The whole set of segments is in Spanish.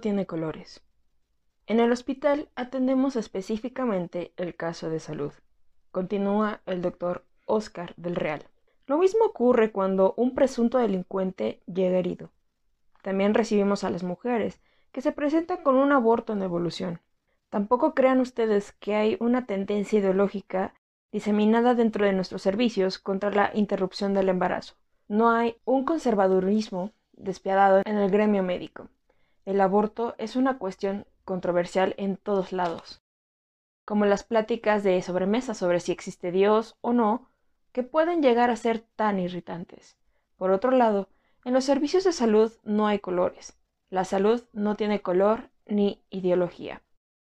tiene colores. En el hospital atendemos específicamente el caso de salud. Continúa el doctor Oscar del Real. Lo mismo ocurre cuando un presunto delincuente llega herido. También recibimos a las mujeres, que se presentan con un aborto en evolución. Tampoco crean ustedes que hay una tendencia ideológica diseminada dentro de nuestros servicios contra la interrupción del embarazo. No hay un conservadurismo despiadado en el gremio médico. El aborto es una cuestión controversial en todos lados, como las pláticas de sobremesa sobre si existe Dios o no, que pueden llegar a ser tan irritantes. Por otro lado, en los servicios de salud no hay colores. La salud no tiene color ni ideología.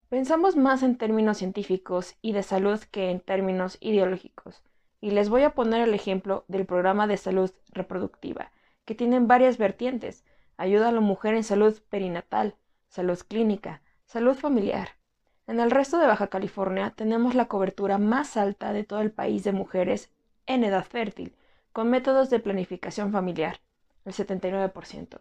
Pensamos más en términos científicos y de salud que en términos ideológicos. Y les voy a poner el ejemplo del programa de salud reproductiva, que tiene varias vertientes. Ayuda a la mujer en salud perinatal, salud clínica, salud familiar. En el resto de Baja California tenemos la cobertura más alta de todo el país de mujeres en edad fértil, con métodos de planificación familiar, el 79%.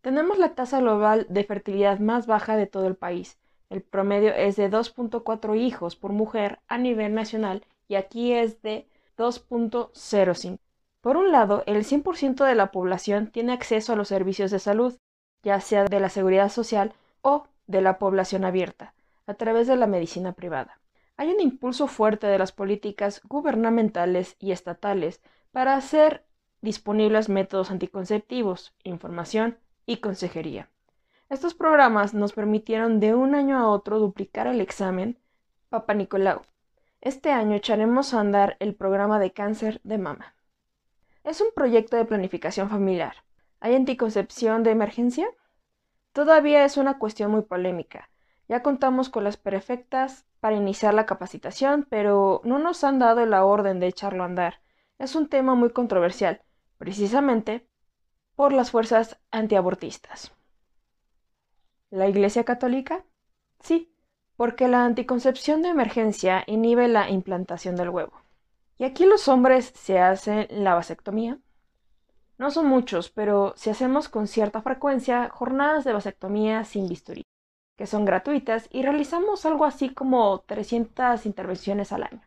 Tenemos la tasa global de fertilidad más baja de todo el país. El promedio es de 2.4 hijos por mujer a nivel nacional y aquí es de 2.05. Por un lado, el 100% de la población tiene acceso a los servicios de salud, ya sea de la seguridad social o de la población abierta, a través de la medicina privada. Hay un impulso fuerte de las políticas gubernamentales y estatales para hacer disponibles métodos anticonceptivos, información y consejería. Estos programas nos permitieron de un año a otro duplicar el examen Papa Nicolau. Este año echaremos a andar el programa de cáncer de mama. Es un proyecto de planificación familiar. ¿Hay anticoncepción de emergencia? Todavía es una cuestión muy polémica. Ya contamos con las perfectas para iniciar la capacitación, pero no nos han dado la orden de echarlo a andar. Es un tema muy controversial, precisamente por las fuerzas antiabortistas. ¿La Iglesia Católica? Sí, porque la anticoncepción de emergencia inhibe la implantación del huevo. ¿Y aquí los hombres se hacen la vasectomía? No son muchos, pero si hacemos con cierta frecuencia jornadas de vasectomía sin bisturí, que son gratuitas y realizamos algo así como 300 intervenciones al año.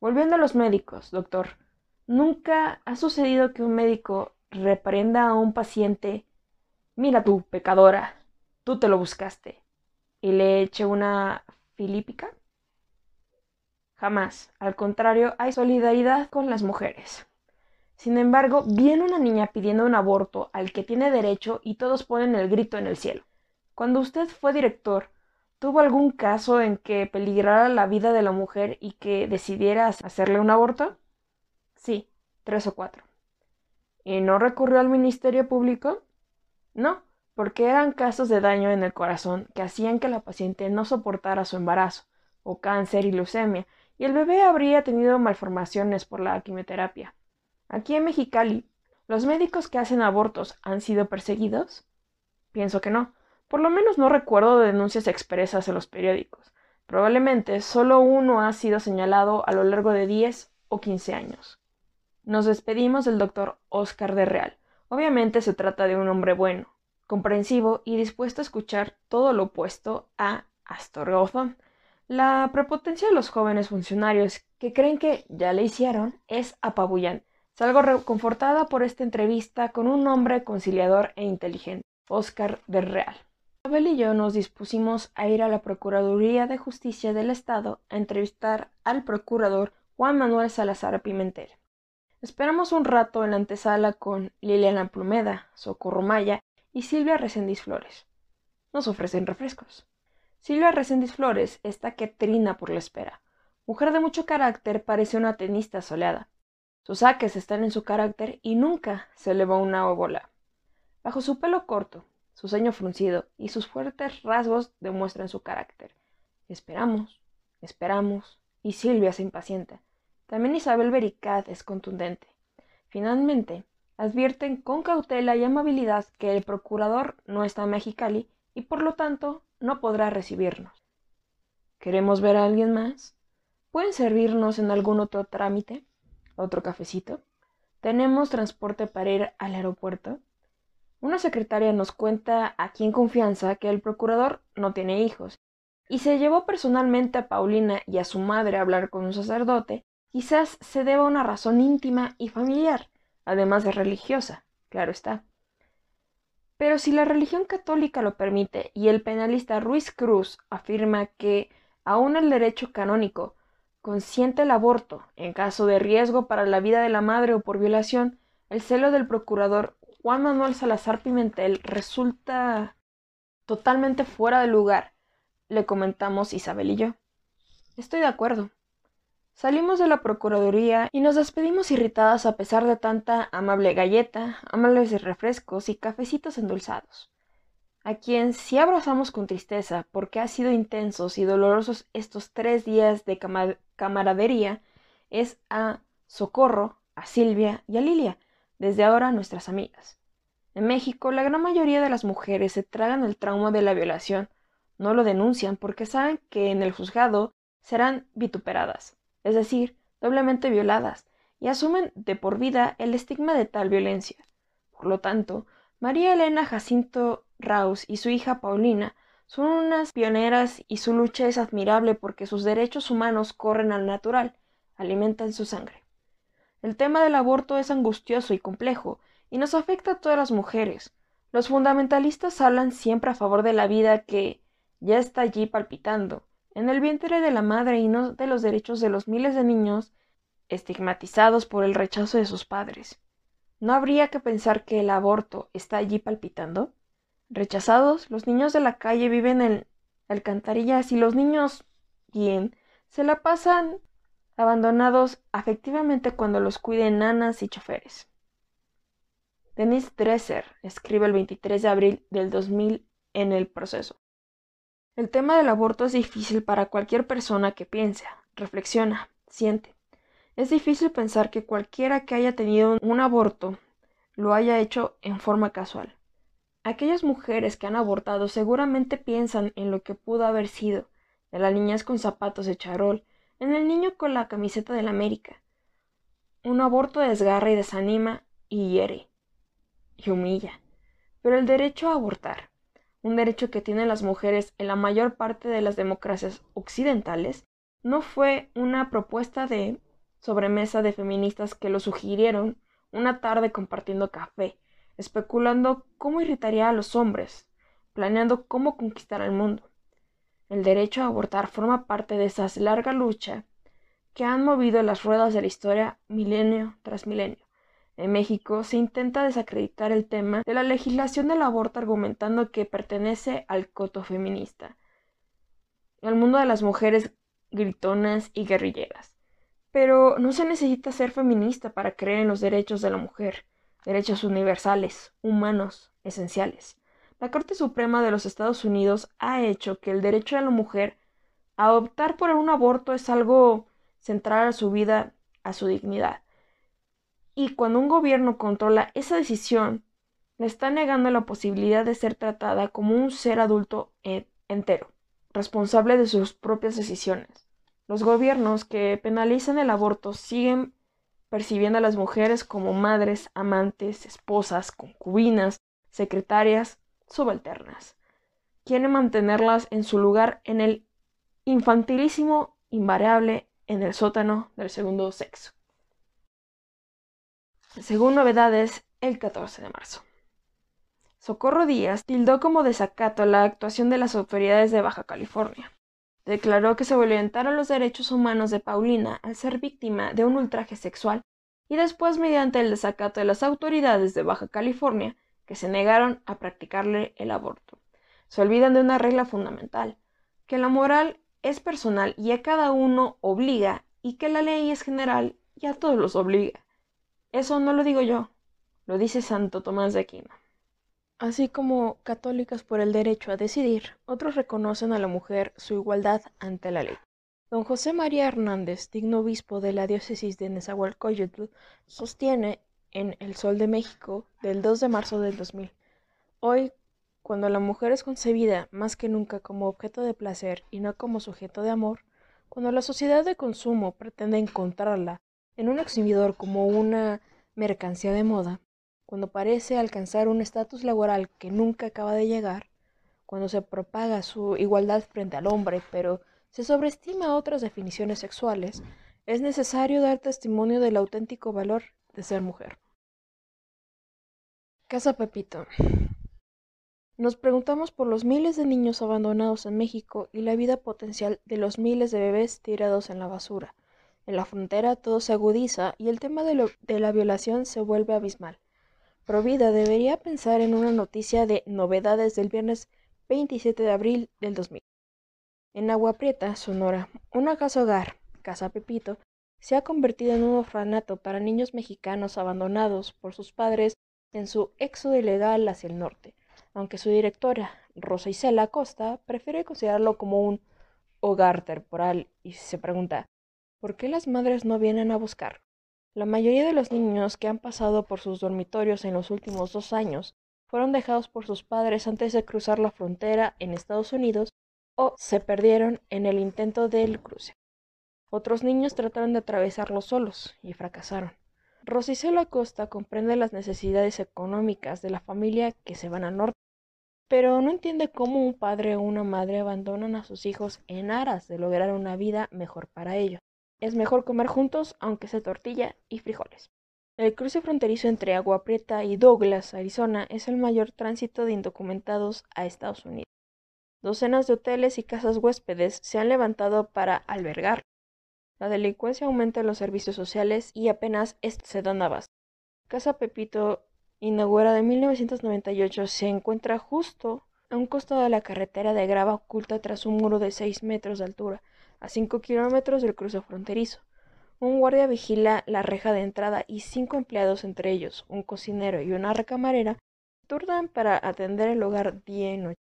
Volviendo a los médicos, doctor, ¿nunca ha sucedido que un médico reprenda a un paciente, mira tú, pecadora, tú te lo buscaste, y le eche una filípica? Jamás, al contrario, hay solidaridad con las mujeres. Sin embargo, viene una niña pidiendo un aborto al que tiene derecho y todos ponen el grito en el cielo. Cuando usted fue director, ¿tuvo algún caso en que peligrara la vida de la mujer y que decidieras hacerle un aborto? Sí, tres o cuatro. ¿Y no recurrió al Ministerio Público? No, porque eran casos de daño en el corazón que hacían que la paciente no soportara su embarazo, o cáncer y leucemia, y el bebé habría tenido malformaciones por la quimioterapia. Aquí en Mexicali, ¿los médicos que hacen abortos han sido perseguidos? Pienso que no. Por lo menos no recuerdo de denuncias expresas en los periódicos. Probablemente solo uno ha sido señalado a lo largo de 10 o 15 años. Nos despedimos del doctor Oscar de Real. Obviamente se trata de un hombre bueno, comprensivo y dispuesto a escuchar todo lo opuesto a Astor. La prepotencia de los jóvenes funcionarios que creen que ya le hicieron es apabullante. Salgo reconfortada por esta entrevista con un hombre conciliador e inteligente, Oscar de Real. Abel y yo nos dispusimos a ir a la Procuraduría de Justicia del Estado a entrevistar al procurador Juan Manuel Salazar Pimentel. Esperamos un rato en la antesala con Liliana Plumeda, Socorro Maya y Silvia Resendiz Flores. Nos ofrecen refrescos. Silvia Resendiz Flores está que trina por la espera. Mujer de mucho carácter, parece una tenista soleada. Sus saques están en su carácter y nunca se elevó una bola. Bajo su pelo corto, su ceño fruncido y sus fuertes rasgos demuestran su carácter. Esperamos, esperamos, y Silvia se impacienta. También Isabel Bericat es contundente. Finalmente, advierten con cautela y amabilidad que el procurador no está en Mexicali y por lo tanto no podrá recibirnos. ¿Queremos ver a alguien más? ¿Pueden servirnos en algún otro trámite? ¿Otro cafecito? ¿Tenemos transporte para ir al aeropuerto? Una secretaria nos cuenta aquí en confianza que el procurador no tiene hijos, y se llevó personalmente a Paulina y a su madre a hablar con un sacerdote, quizás se deba a una razón íntima y familiar, además de religiosa, claro está. Pero si la religión católica lo permite y el penalista Ruiz Cruz afirma que aún el derecho canónico consiente el aborto en caso de riesgo para la vida de la madre o por violación, el celo del procurador Juan Manuel Salazar Pimentel resulta totalmente fuera de lugar, le comentamos Isabel y yo. Estoy de acuerdo. Salimos de la Procuraduría y nos despedimos irritadas a pesar de tanta amable galleta, amables refrescos y cafecitos endulzados. A quien sí abrazamos con tristeza porque ha sido intensos y dolorosos estos tres días de camaradería es a Socorro, a Silvia y a Lilia, desde ahora nuestras amigas. En México, la gran mayoría de las mujeres se tragan el trauma de la violación, no lo denuncian porque saben que en el juzgado serán vituperadas es decir, doblemente violadas, y asumen de por vida el estigma de tal violencia. Por lo tanto, María Elena Jacinto Raus y su hija Paulina son unas pioneras y su lucha es admirable porque sus derechos humanos corren al natural, alimentan su sangre. El tema del aborto es angustioso y complejo y nos afecta a todas las mujeres. Los fundamentalistas hablan siempre a favor de la vida que ya está allí palpitando, en el vientre de la madre y no de los derechos de los miles de niños estigmatizados por el rechazo de sus padres. ¿No habría que pensar que el aborto está allí palpitando? Rechazados, los niños de la calle viven en alcantarillas y los niños, bien, se la pasan abandonados afectivamente cuando los cuiden nanas y choferes. Denise Dresser escribe el 23 de abril del 2000 en El Proceso. El tema del aborto es difícil para cualquier persona que piensa, reflexiona, siente. Es difícil pensar que cualquiera que haya tenido un aborto lo haya hecho en forma casual. Aquellas mujeres que han abortado seguramente piensan en lo que pudo haber sido, en las niñas con zapatos de charol, en el niño con la camiseta de la América. Un aborto desgarra y desanima y hiere y humilla. Pero el derecho a abortar, un derecho que tienen las mujeres en la mayor parte de las democracias occidentales, no fue una propuesta de sobremesa de feministas que lo sugirieron una tarde compartiendo café, especulando cómo irritaría a los hombres, planeando cómo conquistar al mundo. El derecho a abortar forma parte de esa larga lucha que han movido las ruedas de la historia milenio tras milenio. En México se intenta desacreditar el tema de la legislación del aborto argumentando que pertenece al coto feminista, al mundo de las mujeres gritonas y guerrilleras. Pero no se necesita ser feminista para creer en los derechos de la mujer, derechos universales, humanos, esenciales. La Corte Suprema de los Estados Unidos ha hecho que el derecho de la mujer a optar por un aborto es algo central a su vida, a su dignidad. Y cuando un gobierno controla esa decisión, le está negando la posibilidad de ser tratada como un ser adulto entero, responsable de sus propias decisiones. Los gobiernos que penalizan el aborto siguen percibiendo a las mujeres como madres, amantes, esposas, concubinas, secretarias, subalternas. Quieren mantenerlas en su lugar en el infantilísimo invariable en el sótano del segundo sexo según novedades el 14 de marzo. Socorro Díaz tildó como desacato la actuación de las autoridades de Baja California. Declaró que se violentaron los derechos humanos de Paulina al ser víctima de un ultraje sexual y después mediante el desacato de las autoridades de Baja California que se negaron a practicarle el aborto. Se olvidan de una regla fundamental, que la moral es personal y a cada uno obliga y que la ley es general y a todos los obliga. Eso no lo digo yo, lo dice Santo Tomás de Aquino. Así como católicas por el derecho a decidir, otros reconocen a la mujer su igualdad ante la ley. Don José María Hernández, digno obispo de la diócesis de Nezahualcóyotl, sostiene en El Sol de México del 2 de marzo del 2000. Hoy, cuando la mujer es concebida más que nunca como objeto de placer y no como sujeto de amor, cuando la sociedad de consumo pretende encontrarla en un exhibidor como una mercancía de moda, cuando parece alcanzar un estatus laboral que nunca acaba de llegar, cuando se propaga su igualdad frente al hombre, pero se sobreestima otras definiciones sexuales, es necesario dar testimonio del auténtico valor de ser mujer. Casa Pepito. Nos preguntamos por los miles de niños abandonados en México y la vida potencial de los miles de bebés tirados en la basura. En la frontera todo se agudiza y el tema de, la violación se vuelve abismal. Provida debería pensar en una noticia de novedades del viernes 27 de abril del 2000. En Agua Prieta, Sonora, una casa hogar, Casa Pepito, se ha convertido en un orfanato para niños mexicanos abandonados por sus padres en su éxodo ilegal hacia el norte, aunque su directora, Rosa Isela Costa, prefiere considerarlo como un hogar temporal y se pregunta, ¿por qué las madres no vienen a buscar? La mayoría de los niños que han pasado por sus dormitorios en los últimos dos años fueron dejados por sus padres antes de cruzar la frontera en Estados Unidos o se perdieron en el intento del cruce. Otros niños trataron de atravesarlo solos y fracasaron. Rosicelo Acosta comprende las necesidades económicas de la familia que se van al norte, pero no entiende cómo un padre o una madre abandonan a sus hijos en aras de lograr una vida mejor para ellos. Es mejor comer juntos, aunque sea tortilla y frijoles. El cruce fronterizo entre Agua Prieta y Douglas, Arizona, es el mayor tránsito de indocumentados a Estados Unidos. Docenas de hoteles y casas huéspedes se han levantado para albergar. La delincuencia aumenta en los servicios sociales y apenas se dan abasto. Casa Pepito, inaugurada en 1998, se encuentra justo a un costado de la carretera de grava oculta tras un muro de 6 metros de altura, a 5 kilómetros del cruce fronterizo. Un guardia vigila la reja de entrada y cinco empleados, entre ellos un cocinero y una recamarera, turnan para atender el hogar día y noche.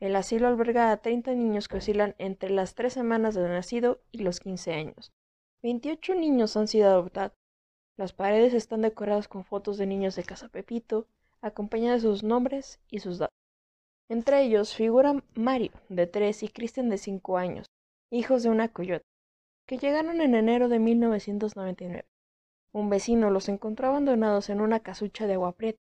El asilo alberga a 30 niños que oscilan entre las tres semanas de nacido y los 15 años. 28 niños han sido adoptados. Las paredes están decoradas con fotos de niños de Casa Pepito, acompañadas de sus nombres y sus datos. Entre ellos figuran Mario, de 3, y Kristen, de 5 años, hijos de una coyote que llegaron en enero de 1999. Un vecino los encontró abandonados en una casucha de agua prieta.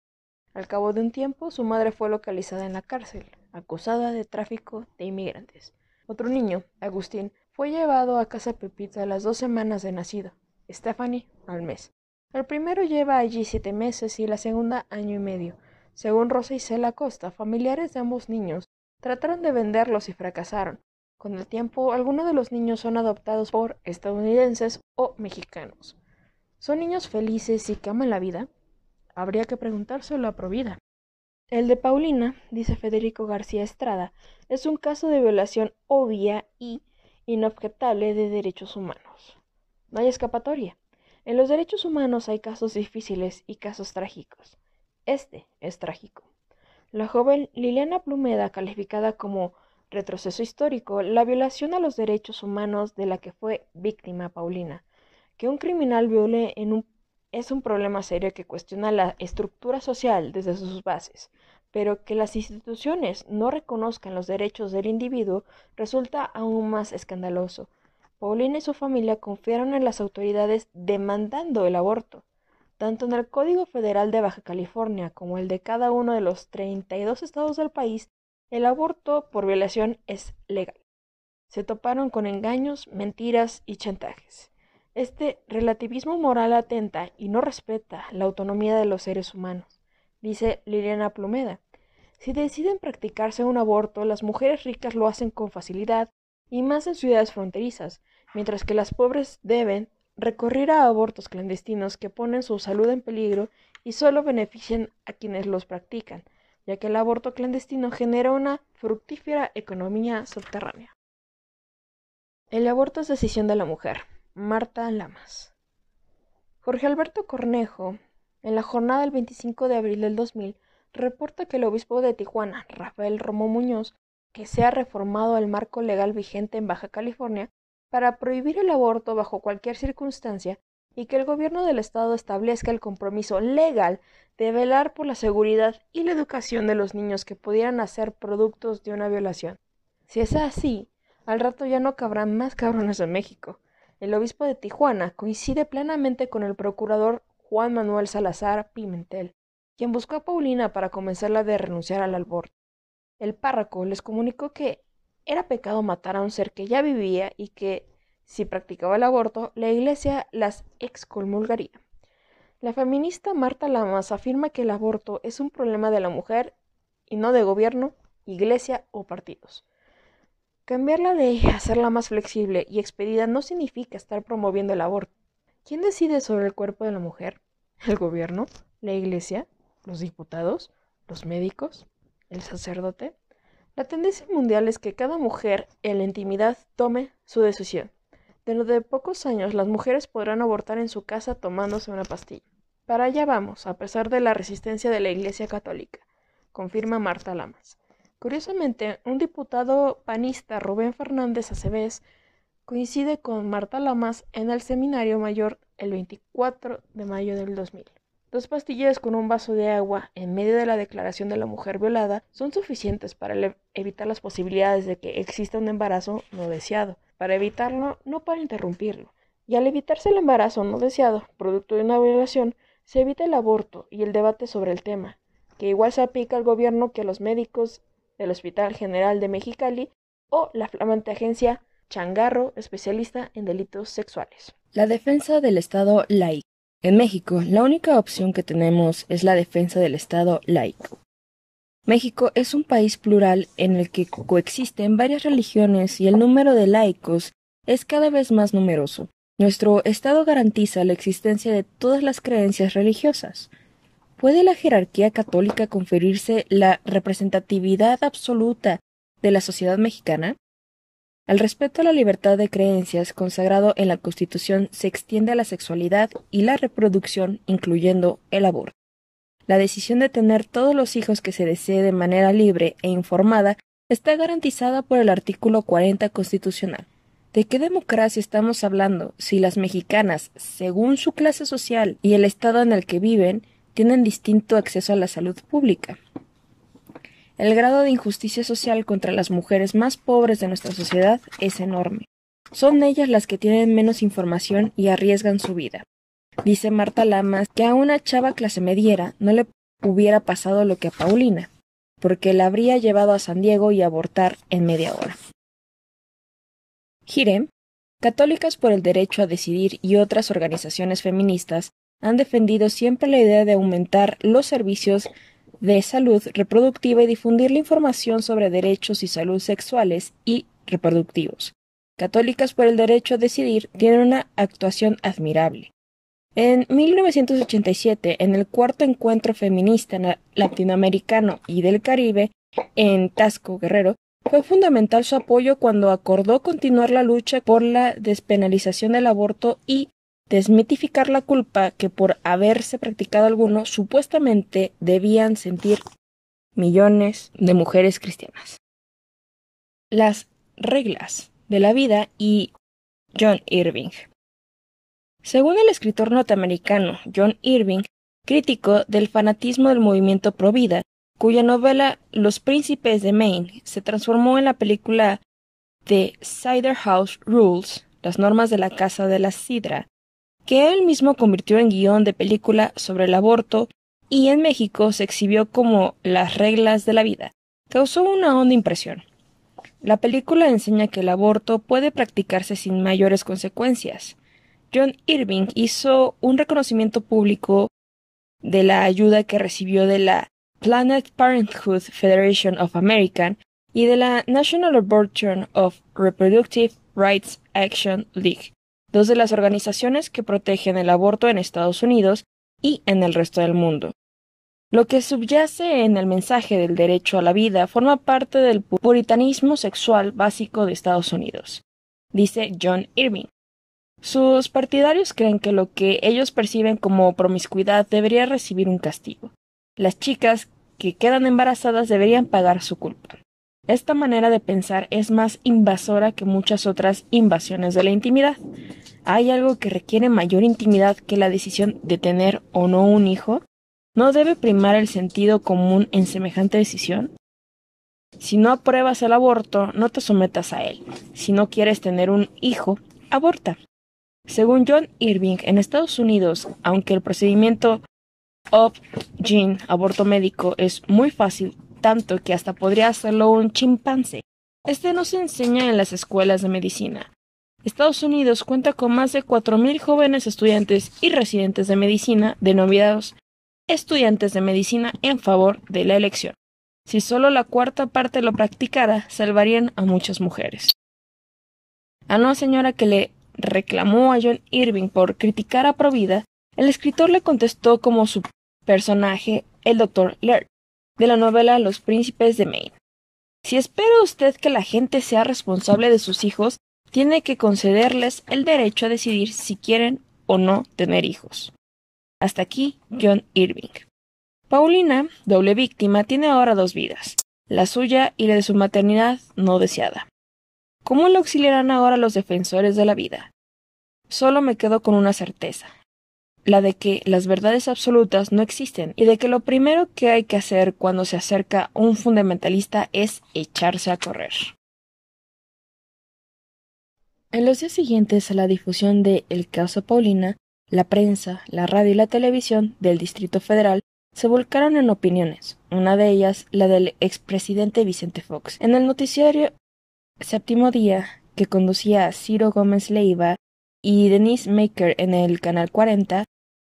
Al cabo de un tiempo, su madre fue localizada en la cárcel, acusada de tráfico de inmigrantes. Otro niño, Agustín, fue llevado a casa Pepita a las dos semanas de nacido, Stephanie al mes. El primero lleva allí siete meses y la segunda año y medio. Según Rosa y Cela Costa, familiares de ambos niños trataron de venderlos y fracasaron. Con el tiempo, algunos de los niños son adoptados por estadounidenses o mexicanos. ¿Son niños felices y que aman la vida? Habría que preguntárselo a Provida. El de Paulina, dice Federico García Estrada, es un caso de violación obvia y inobjetable de derechos humanos. No hay escapatoria. En los derechos humanos hay casos difíciles y casos trágicos. Este es trágico. La joven Liliana Plumeda, calificada como retroceso histórico, la violación a los derechos humanos de la que fue víctima Paulina. Que un criminal viole en un, es un problema serio que cuestiona la estructura social desde sus bases, pero que las instituciones no reconozcan los derechos del individuo resulta aún más escandaloso. Paulina y su familia confiaron en las autoridades demandando el aborto. Tanto en el Código Federal de Baja California como el de cada uno de los 32 estados del país el aborto por violación es legal. Se toparon con engaños, mentiras y chantajes. Este relativismo moral atenta y no respeta la autonomía de los seres humanos, dice Liliana Plumeda. Si deciden practicarse un aborto, las mujeres ricas lo hacen con facilidad y más en ciudades fronterizas, mientras que las pobres deben recurrir a abortos clandestinos que ponen su salud en peligro y solo benefician a quienes los practican, ya que el aborto clandestino genera una fructífera economía subterránea. El aborto es decisión de la mujer. Marta Lamas. Jorge Alberto Cornejo, en la jornada del 25 de abril del 2000, reporta que el obispo de Tijuana, Rafael Romo Muñoz, que se ha reformado el marco legal vigente en Baja California para prohibir el aborto bajo cualquier circunstancia, y que el gobierno del Estado establezca el compromiso legal de velar por la seguridad y la educación de los niños que pudieran ser productos de una violación. Si es así, al rato ya no cabrán más cabrones en México. El obispo de Tijuana coincide plenamente con el procurador Juan Manuel Salazar Pimentel, quien buscó a Paulina para convencerla de renunciar al aborto. El párroco les comunicó que era pecado matar a un ser que ya vivía y que, si practicaba el aborto, la iglesia las excomulgaría. La feminista Marta Lamas afirma que el aborto es un problema de la mujer y no de gobierno, iglesia o partidos. Cambiar la ley, hacerla más flexible y expedida no significa estar promoviendo el aborto. ¿Quién decide sobre el cuerpo de la mujer? ¿El gobierno? ¿La iglesia? ¿Los diputados? ¿Los médicos? ¿El sacerdote? La tendencia mundial es que cada mujer en la intimidad tome su decisión. Dentro de pocos años las mujeres podrán abortar en su casa tomándose una pastilla. Para allá vamos, a pesar de la resistencia de la Iglesia Católica, confirma Marta Lamas. Curiosamente, un diputado panista, Rubén Fernández Aceves, coincide con Marta Lamas en el Seminario Mayor el 24 de mayo del 2000. Dos pastillas con un vaso de agua en medio de la declaración de la mujer violada son suficientes para evitar las posibilidades de que exista un embarazo no deseado, para evitarlo, no para interrumpirlo. Y al evitarse el embarazo no deseado, producto de una violación, se evita el aborto y el debate sobre el tema, que igual se aplica al gobierno que a los médicos del Hospital General de Mexicali o la flamante agencia Changarro, especialista en delitos sexuales. La defensa del Estado laico. En México, la única opción que tenemos es la defensa del Estado laico. México es un país plural en el que coexisten varias religiones y el número de laicos es cada vez más numeroso. Nuestro Estado garantiza la existencia de todas las creencias religiosas. ¿Puede la jerarquía católica conferirse la representatividad absoluta de la sociedad mexicana? El respeto a la libertad de creencias consagrado en la Constitución se extiende a la sexualidad y la reproducción, incluyendo el aborto. La decisión de tener todos los hijos que se desee de manera libre e informada está garantizada por el artículo 40 constitucional. ¿De qué democracia estamos hablando si las mexicanas, según su clase social y el estado en el que viven, tienen distinto acceso a la salud pública. El grado de injusticia social contra las mujeres más pobres de nuestra sociedad es enorme. Son ellas las que tienen menos información y arriesgan su vida. Dice Marta Lamas que a una chava clase mediera no le hubiera pasado lo que a Paulina, porque la habría llevado a San Diego y abortar en media hora. Gire, Católicas por el Derecho a Decidir y otras organizaciones feministas han defendido siempre la idea de aumentar los servicios de salud reproductiva y difundir la información sobre derechos y salud sexuales y reproductivos. Católicas por el Derecho a Decidir tienen una actuación admirable. En 1987, en el cuarto encuentro feminista latinoamericano y del Caribe, en Tasco Guerrero, fue fundamental su apoyo cuando acordó continuar la lucha por la despenalización del aborto y desmitificar la culpa que por haberse practicado alguno supuestamente debían sentir millones de mujeres cristianas. Las reglas de la vida y John Irving. Según el escritor norteamericano John Irving, crítico del fanatismo del movimiento Provida, cuya novela Los Príncipes de Maine se transformó en la película The Cider House Rules, las normas de la Casa de la Sidra, que él mismo convirtió en guion de película sobre el aborto y en México se exhibió como Las reglas de la vida. Causó una honda impresión. La película enseña que el aborto puede practicarse sin mayores consecuencias. John Irving hizo un reconocimiento público de la ayuda que recibió de la Planet Parenthood Federation of America y de la National Abortion of Reproductive Rights Action League, dos de las organizaciones que protegen el aborto en Estados Unidos y en el resto del mundo. Lo que subyace en el mensaje del derecho a la vida forma parte del puritanismo sexual básico de Estados Unidos, dice John Irving. Sus partidarios creen que lo que ellos perciben como promiscuidad debería recibir un castigo. Las chicas que quedan embarazadas deberían pagar su culpa. Esta manera de pensar es más invasora que muchas otras invasiones de la intimidad. ¿Hay algo que requiere mayor intimidad que la decisión de tener o no un hijo? ¿No debe primar el sentido común en semejante decisión? Si no apruebas el aborto, no te sometas a él. Si no quieres tener un hijo, aborta. Según John Irving, en Estados Unidos, aunque el procedimiento Opt-Gene, aborto médico, es muy fácil, tanto que hasta podría hacerlo un chimpancé. Este no se enseña en las escuelas de medicina. Estados Unidos cuenta con más de 4.000 jóvenes estudiantes y residentes de medicina denominados estudiantes de medicina en favor de la elección. Si solo la cuarta parte lo practicara, salvarían a muchas mujeres. A una señora que le reclamó a John Irving por criticar a Provida, el escritor le contestó como su personaje, el Dr. Laird, de la novela Los Príncipes de Maine. Si espera usted que la gente sea responsable de sus hijos, tiene que concederles el derecho a decidir si quieren o no tener hijos. Hasta aquí John Irving. Paulina, doble víctima, tiene ahora dos vidas, la suya y la de su maternidad no deseada. ¿Cómo le auxiliarán ahora los defensores de la vida? Solo me quedo con una certeza, la de que las verdades absolutas no existen y de que lo primero que hay que hacer cuando se acerca un fundamentalista es echarse a correr. En los días siguientes a la difusión de El caso Paulina, la prensa, la radio y la televisión del Distrito Federal se volcaron en opiniones, una de ellas la del expresidente Vicente Fox. En el noticiario Séptimo Día, que conducía Ciro Gómez Leiva y Denise Maker en el Canal 40,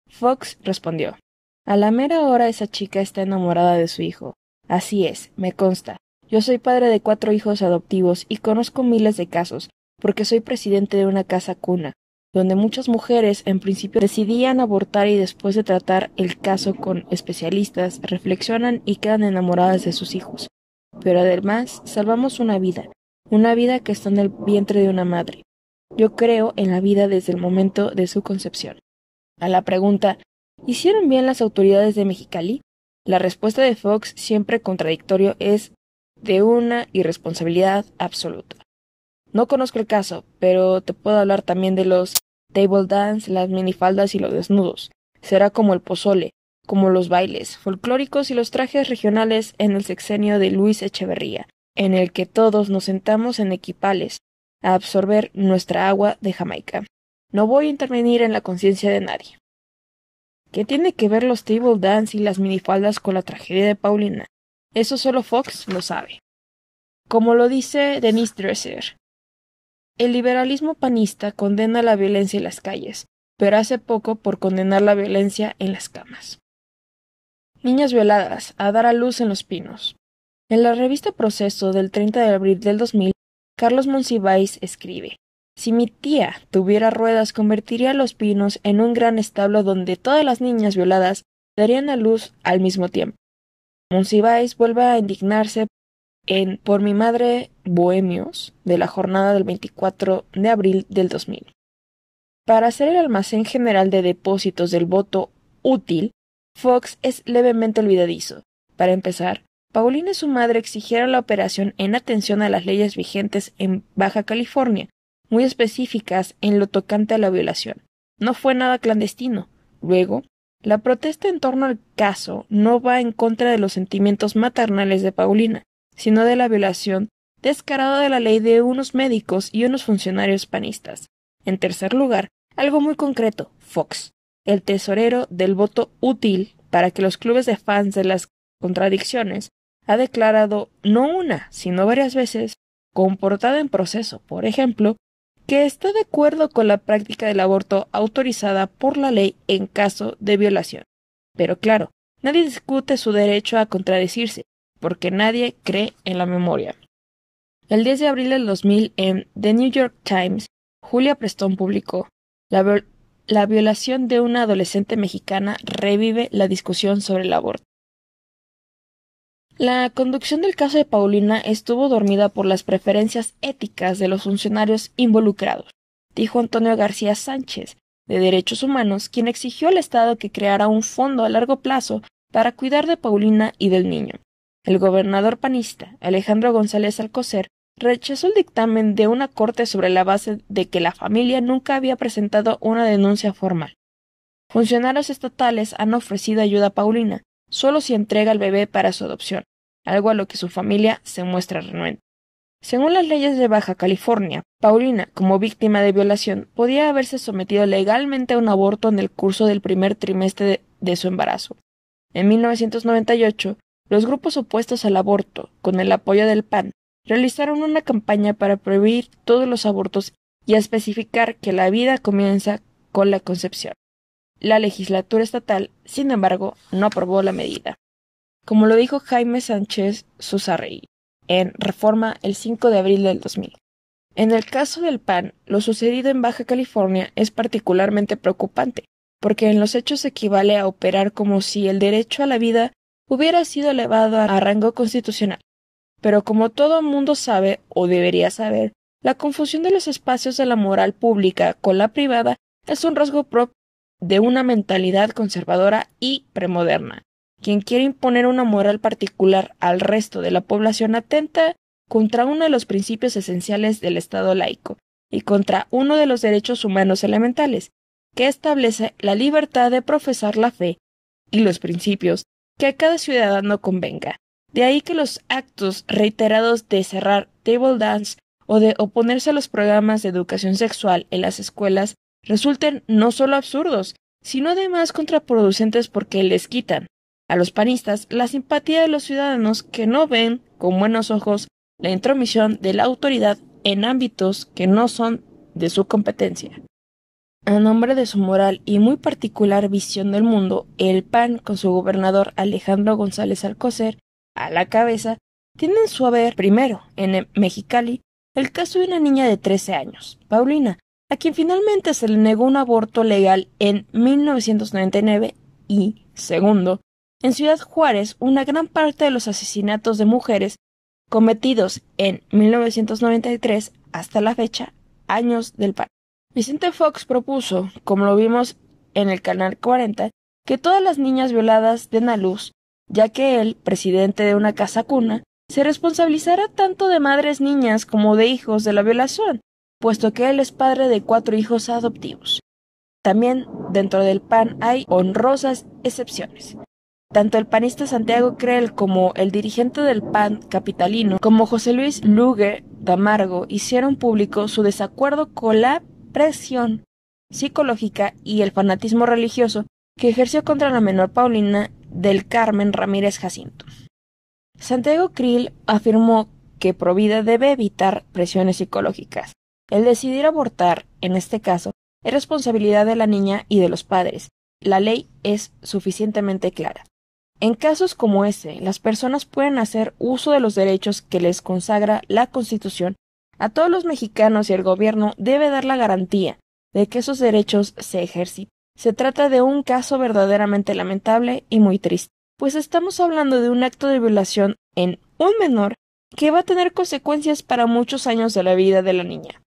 Fox respondió A la mera hora esa chica está enamorada de su hijo. Así es, me consta. Yo soy padre de cuatro hijos adoptivos y conozco miles de casos, porque soy presidente de una casa cuna, donde muchas mujeres en principio decidían abortar y después de tratar el caso con especialistas reflexionan y quedan enamoradas de sus hijos. Pero además salvamos una vida, una vida que está en el vientre de una madre. Yo creo en la vida desde el momento de su concepción. A la pregunta ¿Hicieron bien las autoridades de Mexicali? La respuesta de Fox, siempre contradictorio, es de una irresponsabilidad absoluta. No conozco el caso, pero te puedo hablar también de los table dance, las minifaldas y los desnudos. Será como el pozole, como los bailes folclóricos y los trajes regionales en el sexenio de Luis Echeverría, en el que todos nos sentamos en equipales a absorber nuestra agua de Jamaica. No voy a intervenir en la conciencia de nadie. ¿Qué tiene que ver los table dance y las minifaldas con la tragedia de Paulina? Eso solo Fox lo sabe. Como lo dice Denise Dresser, el liberalismo panista condena la violencia en las calles, pero hace poco por condenar la violencia en las camas. Niñas violadas, a dar a luz en los pinos. En la revista Proceso del 30 de abril del 2000, Carlos Monsiváis escribe: Si mi tía tuviera ruedas, convertiría los pinos en un gran establo donde todas las niñas violadas darían a luz al mismo tiempo. Monsiváis vuelve a indignarse en Por mi madre Bohemios de la jornada del 24 de abril del 2000. Para hacer el almacén general de depósitos del voto útil, Fox es levemente olvidadizo. Para empezar, Paulina y su madre exigieron la operación en atención a las leyes vigentes en Baja California, muy específicas en lo tocante a la violación. No fue nada clandestino. Luego, la protesta en torno al caso no va en contra de los sentimientos maternales de Paulina, sino de la violación descarada de la ley de unos médicos y unos funcionarios panistas. En tercer lugar, algo muy concreto, Fox, el tesorero del voto útil para que los clubes de fans de las contradicciones, ha declarado no una, sino varias veces, comportada en proceso, por ejemplo, que está de acuerdo con la práctica del aborto autorizada por la ley en caso de violación. Pero claro, nadie discute su derecho a contradecirse, porque nadie cree en la memoria. El 10 de abril del 2000 en The New York Times, Julia Preston publicó la, la violación de una adolescente mexicana revive la discusión sobre el aborto. La conducción del caso de Paulina estuvo dormida por las preferencias éticas de los funcionarios involucrados, dijo Antonio García Sánchez, de Derechos Humanos, quien exigió al Estado que creara un fondo a largo plazo para cuidar de Paulina y del niño. El gobernador panista, Alejandro González Alcocer, rechazó el dictamen de una corte sobre la base de que la familia nunca había presentado una denuncia formal. Funcionarios estatales han ofrecido ayuda a Paulina, solo si entrega al bebé para su adopción, algo a lo que su familia se muestra renuente. Según las leyes de Baja California, Paulina, como víctima de violación, podía haberse sometido legalmente a un aborto en el curso del primer trimestre de, su embarazo. En 1998, los grupos opuestos al aborto, con el apoyo del PAN, realizaron una campaña para prohibir todos los abortos y especificar que la vida comienza con la concepción. La legislatura estatal, sin embargo, no aprobó la medida. Como lo dijo Jaime Sánchez Susarrey en Reforma el 5 de abril del 2000. En el caso del PAN, lo sucedido en Baja California es particularmente preocupante, porque en los hechos equivale a operar como si el derecho a la vida hubiera sido elevado a rango constitucional. Pero como todo mundo sabe, o debería saber, la confusión de los espacios de la moral pública con la privada es un rasgo propio de una mentalidad conservadora y premoderna. Quien quiere imponer una moral particular al resto de la población atenta contra uno de los principios esenciales del Estado laico y contra uno de los derechos humanos elementales, que establece la libertad de profesar la fe y los principios que a cada ciudadano convenga. De ahí que los actos reiterados de cerrar table dance o de oponerse a los programas de educación sexual en las escuelas resulten no solo absurdos, sino además contraproducentes porque les quitan a los panistas la simpatía de los ciudadanos que no ven con buenos ojos la intromisión de la autoridad en ámbitos que no son de su competencia. A nombre de su moral y muy particular visión del mundo, el PAN, con su gobernador Alejandro González Alcocer a la cabeza, tiene en su haber, primero, en Mexicali, el caso de una niña de 13 años, Paulina, a quien finalmente se le negó un aborto legal en 1999 y, segundo, en Ciudad Juárez, una gran parte de los asesinatos de mujeres cometidos en 1993 hasta la fecha, años del PAN. Vicente Fox propuso, como lo vimos en el canal 40, que todas las niñas violadas den a luz, ya que él, presidente de una casa cuna, se responsabilizará tanto de madres niñas como de hijos de la violación, puesto que él es padre de cuatro hijos adoptivos. También dentro del PAN hay honrosas excepciones. Tanto el panista Santiago Creel como el dirigente del PAN capitalino, como José Luis Lugue Tamargo, hicieron público su desacuerdo con la presión psicológica y el fanatismo religioso que ejerció contra la menor Paulina del Carmen Ramírez Jacinto. Santiago Krill afirmó que Provida debe evitar presiones psicológicas. El decidir abortar, en este caso, es responsabilidad de la niña y de los padres. La ley es suficientemente clara. En casos como ese, las personas pueden hacer uso de los derechos que les consagra la Constitución. A todos los mexicanos y el gobierno debe dar la garantía de que esos derechos se ejerciten. Se trata de un caso verdaderamente lamentable y muy triste, pues estamos hablando de un acto de violación en un menor que va a tener consecuencias para muchos años de la vida de la niña.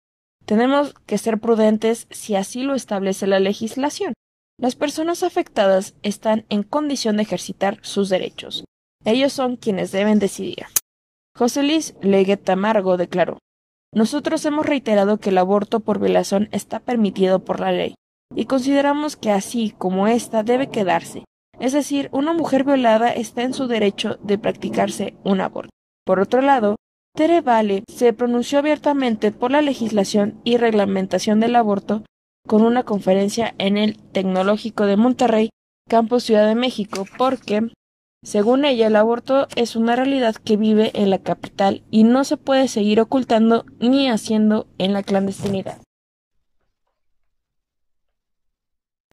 Tenemos que ser prudentes si así lo establece la legislación. Las personas afectadas están en condición de ejercitar sus derechos. Ellos son quienes deben decidir. José Luis Legueta Amargo declaró Nosotros hemos reiterado que el aborto por violación está permitido por la ley, y consideramos que así como ésta debe quedarse. Es decir, una mujer violada está en su derecho de practicarse un aborto. Por otro lado, Tere Vale se pronunció abiertamente por la legislación y reglamentación del aborto con una conferencia en el Tecnológico de Monterrey, Campus Ciudad de México, porque, según ella, el aborto es una realidad que vive en la capital y no se puede seguir ocultando ni haciendo en la clandestinidad.